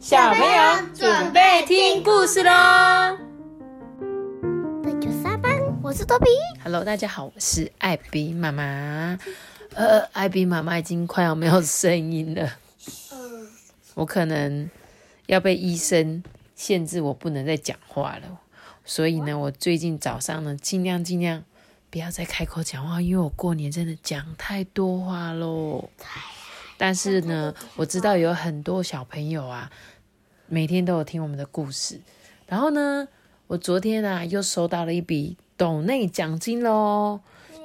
小朋友准备听故事喽！那就上班，我是多比。Hello，大家好，我是艾比妈妈。呃，艾比妈妈已经快要没有声音了，我可能要被医生限制，我不能再讲话了。所以呢，我最近早上呢，尽量尽量不要再开口讲话，因为我过年真的讲太多话喽。但是呢，我知道有很多小朋友啊，每天都有听我们的故事。然后呢，我昨天啊又收到了一笔斗内奖金喽，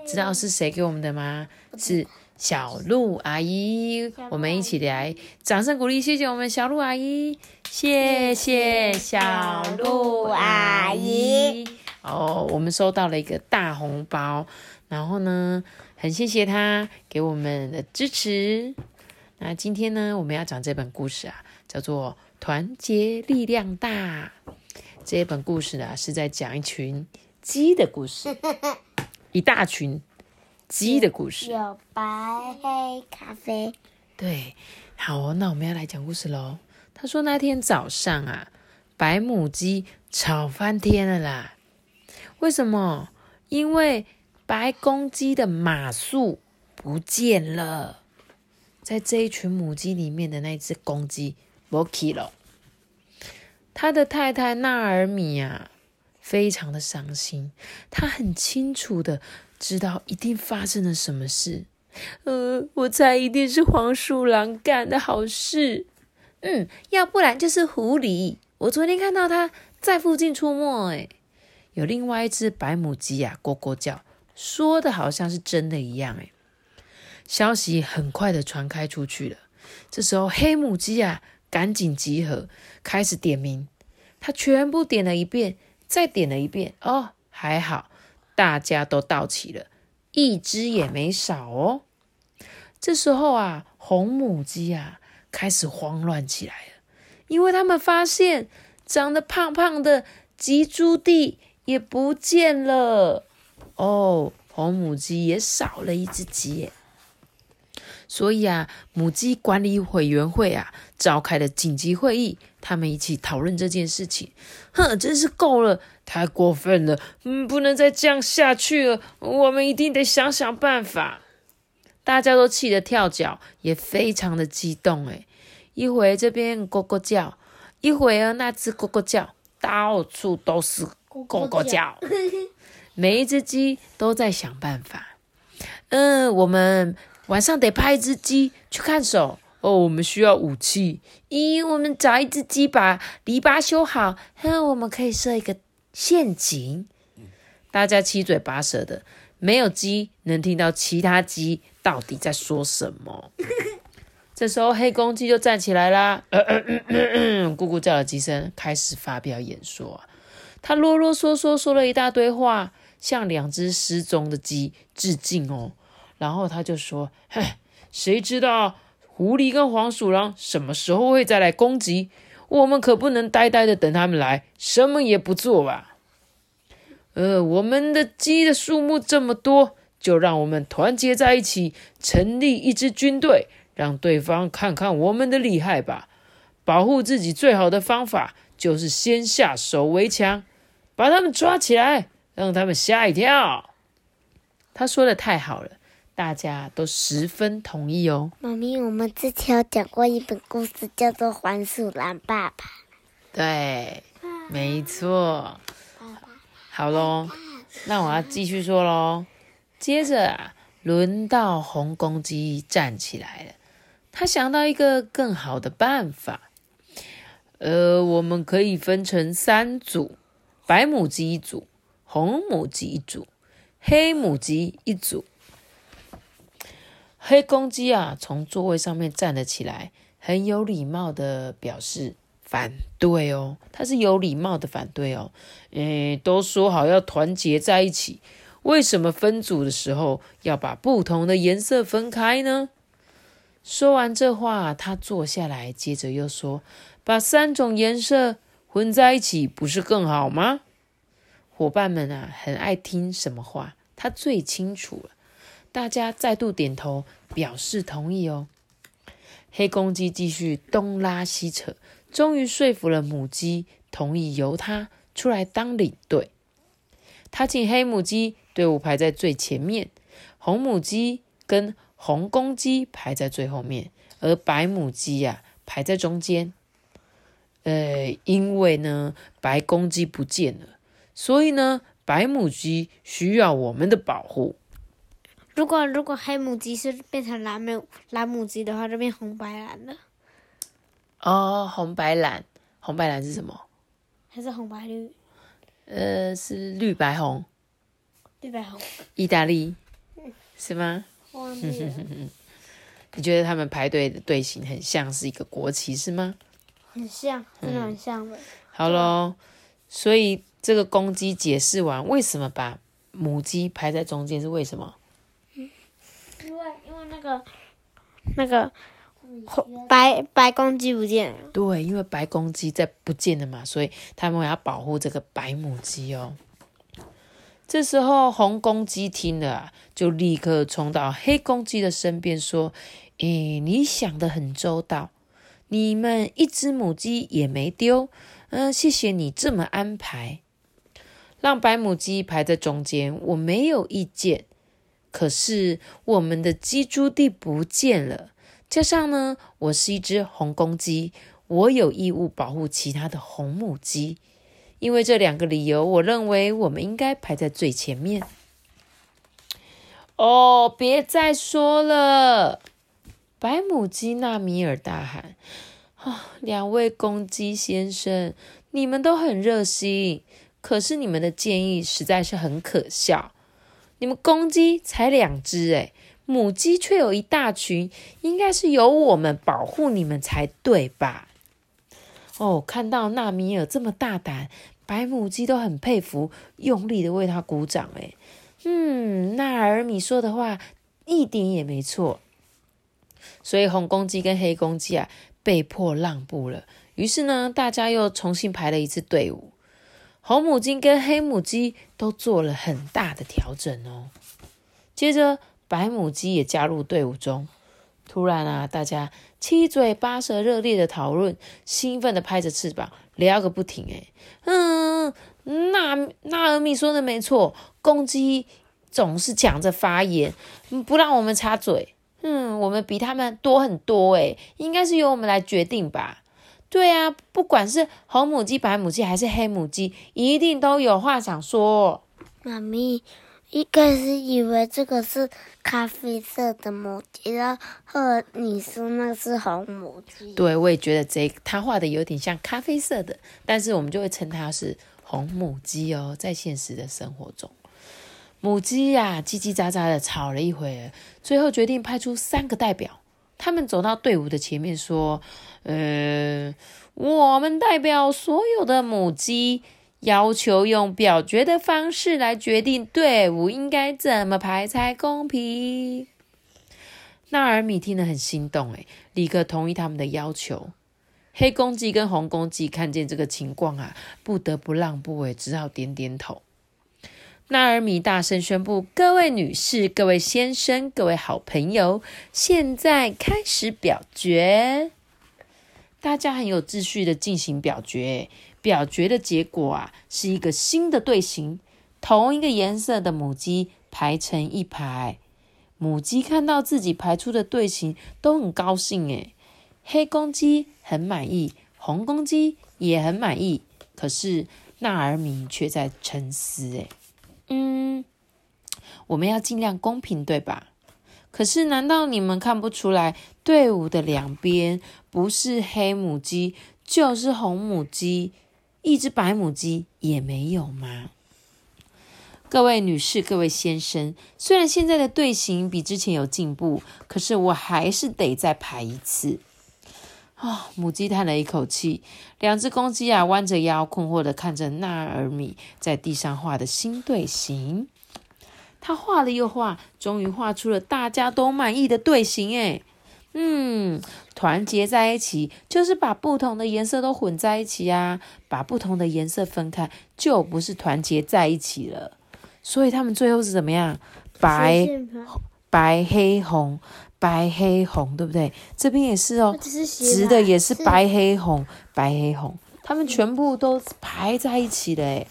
知道是谁给我们的吗？是小鹿阿姨。我们一起来掌声鼓励，谢谢我们小鹿阿姨，谢谢小鹿阿姨。哦，我们收到了一个大红包，然后呢，很谢谢她给我们的支持。那今天呢，我们要讲这本故事啊，叫做《团结力量大》。这一本故事呢，是在讲一群鸡的故事，一大群鸡的故事。有白、黑、咖啡。对，好哦，那我们要来讲故事喽。他说那天早上啊，白母鸡吵翻天了啦。为什么？因为白公鸡的马术不见了，在这一群母鸡里面的那只公鸡没去了。他的太太纳尔米啊，非常的伤心，他很清楚的知道一定发生了什么事。呃，我猜一定是黄鼠狼干的好事。嗯，要不然就是狐狸。我昨天看到它在附近出没，哎，有另外一只白母鸡啊，咕咕叫，说的好像是真的一样，哎。消息很快的传开出去了。这时候黑母鸡啊，赶紧集合，开始点名。它全部点了一遍，再点了一遍。哦，还好，大家都到齐了。一只也没少哦。这时候啊，红母鸡啊开始慌乱起来了，因为他们发现长得胖胖的吉猪弟也不见了。哦，红母鸡也少了一只鸡耶。所以啊，母鸡管理委员会啊召开了紧急会议，他们一起讨论这件事情。哼，真是够了，太过分了，嗯，不能再这样下去了，我们一定得想想办法。大家都气得跳脚，也非常的激动。诶，一会这边咕咕叫，一会儿那只咕咕叫，到处都是咕咕叫。每一只鸡都在想办法。嗯，我们晚上得派一只鸡去看守。哦，我们需要武器。咦，我们找一只鸡把篱笆修好。哼，我们可以设一个陷阱。大家七嘴八舌的，没有鸡能听到其他鸡到底在说什么。这时候，黑公鸡就站起来啦，咕咕叫了几声，开始发表演说。他啰啰嗦嗦说了一大堆话，向两只失踪的鸡致敬哦。然后他就说：“嘿，谁知道狐狸跟黄鼠狼什么时候会再来攻击？我们可不能呆呆的等他们来，什么也不做吧。呃，我们的鸡的数目这么多，就让我们团结在一起，成立一支军队，让对方看看我们的厉害吧。保护自己最好的方法就是先下手为强，把他们抓起来，让他们吓一跳。”他说的太好了。大家都十分同意哦。妈咪，我们之前有讲过一本故事，叫做《黄鼠狼爸爸》。对，没错。好喽，那我要继续说喽。接着啊，轮到红公鸡站起来了。他想到一个更好的办法。呃，我们可以分成三组：白母鸡一组，红母鸡一组，黑母鸡一组。黑公鸡啊，从座位上面站了起来，很有礼貌的表示反对哦。他是有礼貌的反对哦。诶，都说好要团结在一起，为什么分组的时候要把不同的颜色分开呢？说完这话，他坐下来，接着又说：“把三种颜色混在一起，不是更好吗？”伙伴们啊，很爱听什么话，他最清楚了。大家再度点头表示同意哦。黑公鸡继续东拉西扯，终于说服了母鸡，同意由他出来当领队。他请黑母鸡队伍排在最前面，红母鸡跟红公鸡排在最后面，而白母鸡呀排在中间。呃，因为呢，白公鸡不见了，所以呢，白母鸡需要我们的保护。如果如果黑母鸡是变成蓝母蓝母鸡的话，就变红白蓝了。哦，红白蓝，红白蓝是什么？还是红白绿？呃，是绿白红，绿白红，意大利是吗？忘记了，你觉得他们排队的队形很像是一个国旗是吗？很像，真的很像的。好喽，所以这个公鸡解释完为什么把母鸡排在中间是为什么？因为因为那个那个红白白公鸡不见了，对，因为白公鸡在不见了嘛，所以他们要保护这个白母鸡哦。这时候红公鸡听了啊，就立刻冲到黑公鸡的身边说：“诶，你想的很周到，你们一只母鸡也没丢，嗯、谢谢你这么安排，让白母鸡排在中间，我没有意见。可是我们的鸡猪地不见了。”加上呢，我是一只红公鸡，我有义务保护其他的红母鸡。因为这两个理由，我认为我们应该排在最前面。哦，别再说了！白母鸡纳米尔大喊：“啊，两位公鸡先生，你们都很热心，可是你们的建议实在是很可笑。你们公鸡才两只，诶，母鸡却有一大群，应该是由我们保护你们才对吧？哦，看到纳米尔这么大胆，白母鸡都很佩服，用力的为他鼓掌。哎，嗯，纳尔米说的话一点也没错。所以红公鸡跟黑公鸡啊，被迫让步了。于是呢，大家又重新排了一次队伍。红母鸡跟黑母鸡都做了很大的调整哦。接着。白母鸡也加入队伍中。突然啊，大家七嘴八舌、热烈的讨论，兴奋的拍着翅膀聊个不停。哎，嗯，纳纳尔米说的没错，公鸡总是抢着发言，不让我们插嘴。嗯，我们比他们多很多，哎，应该是由我们来决定吧？对啊，不管是红母鸡、白母鸡还是黑母鸡，一定都有话想说。妈咪。一开始以为这个是咖啡色的母鸡，然后你说那是红母鸡。对，我也觉得这他画的有点像咖啡色的，但是我们就会称它是红母鸡哦。在现实的生活中，母鸡呀叽叽喳喳的吵了一会，最后决定派出三个代表，他们走到队伍的前面说：“呃，我们代表所有的母鸡。”要求用表决的方式来决定队伍应该怎么排才公平。纳尔米听得很心动，诶，立刻同意他们的要求。黑公鸡跟红公鸡看见这个情况啊，不得不让步，诶，只好点点头。纳尔米大声宣布：“各位女士、各位先生、各位好朋友，现在开始表决。”大家很有秩序的进行表决。表决的结果啊，是一个新的队形，同一个颜色的母鸡排成一排。母鸡看到自己排出的队形，都很高兴。诶，黑公鸡很满意，红公鸡也很满意。可是纳尔米却在沉思。诶，嗯，我们要尽量公平，对吧？可是难道你们看不出来，队伍的两边不是黑母鸡，就是红母鸡？一只白母鸡也没有吗？各位女士、各位先生，虽然现在的队形比之前有进步，可是我还是得再排一次。啊！母鸡叹了一口气，两只公鸡啊弯着腰，困惑的看着纳尔米在地上画的新队形。他画了又画，终于画出了大家都满意的队形。哎。嗯，团结在一起就是把不同的颜色都混在一起啊，把不同的颜色分开就不是团结在一起了。所以他们最后是怎么样？白白黑红，白白黑红，对不对？这边也是哦，直的也是白黑红，白黑红，它们全部都排在一起的诶。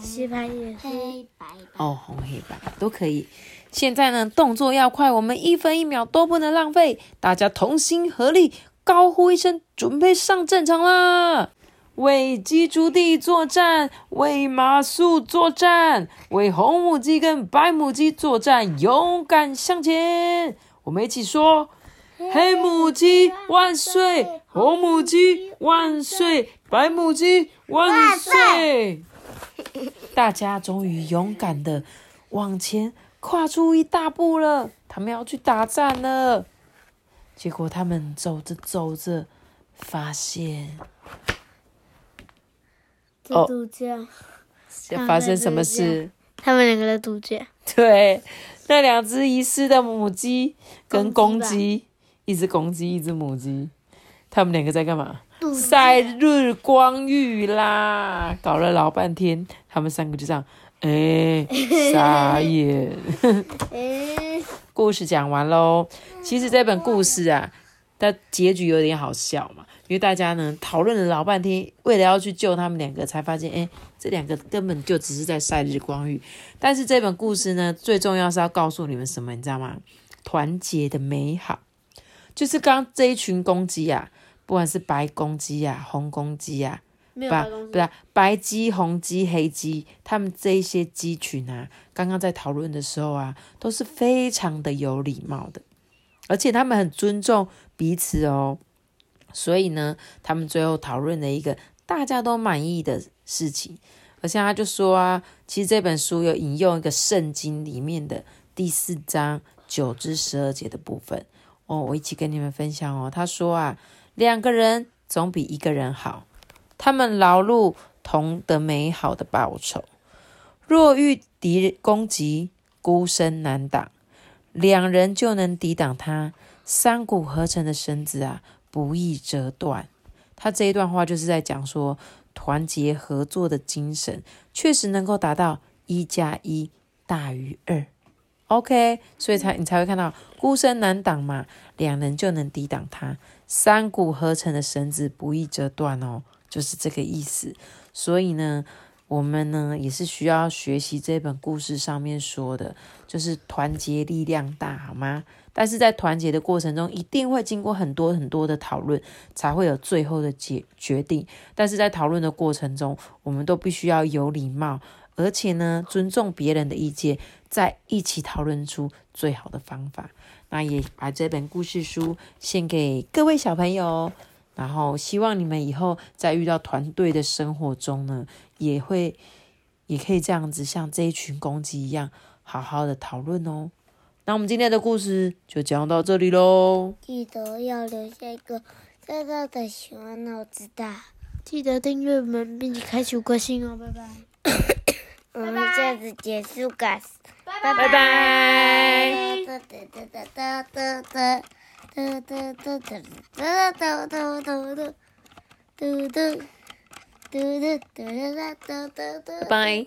斜排也是黑白哦，红黑白都可以。现在呢，动作要快，我们一分一秒都不能浪费，大家同心合力，高呼一声，准备上战场啦！为鸡竹地作战，为马谡作战，为红母鸡跟白母鸡作战，勇敢向前！我们一起说：黑母鸡万岁，红母鸡万岁，白母鸡万岁！大家终于勇敢的往前跨出一大步了，他们要去打仗了。结果他们走着走着，发现在度假，发生什么事？他们两个的度假。对，那两只遗失的母鸡跟公公鸡鸡，一只公鸡，一只母鸡，他们两个在干嘛？度晒日光浴啦，搞了老半天，他们三个就这样，哎、傻眼。诶，故事讲完喽。其实这本故事啊，它结局有点好笑嘛，因为大家呢讨论了老半天，为了要去救他们两个，才发现，哎，这两个根本就只是在晒日光浴。但是这本故事呢，最重要是要告诉你们什么，你知道吗？团结的美好，就是刚刚这一群公鸡啊，不管是白公鸡啊、红公鸡啊，白没有白公不是白鸡、红鸡、黑鸡，他们这一些鸡群啊，刚刚在讨论的时候啊，都是非常的有礼貌的，而且他们很尊重彼此哦。所以呢，他们最后讨论了一个大家都满意的事情，而且他就说啊，其实这本书有引用一个圣经里面的第四章九至十二节的部分哦，我一起跟你们分享哦。他说啊，两个人总比一个人好。他们劳碌同得美好的报酬。若遇敌攻击，孤身难挡，两人就能抵挡他。三股合成的绳子啊，不易折断。他这一段话就是在讲说，团结合作的精神确实能够达到一加一大于二。OK，所以才你才会看到孤身难挡嘛，两人就能抵挡他。三股合成的绳子不易折断哦，就是这个意思。所以呢，我们呢也是需要学习这本故事上面说的，就是团结力量大，好吗？但是在团结的过程中，一定会经过很多很多的讨论，才会有最后的决决定。但是在讨论的过程中，我们都必须要有礼貌，而且呢，尊重别人的意见，再一起讨论出最好的方法。那也把这本故事书献给各位小朋友，然后希望你们以后在遇到团队的生活中呢，也会也可以这样子，像这一群公鸡一样，好好的讨论哦。那我们今天的故事就讲到这里喽。记得要留下一个大大的喜欢脑子的，记得订阅我们，并且开启关心哦，拜拜。我们下次结束干。拜拜拜拜拜拜拜。拜拜。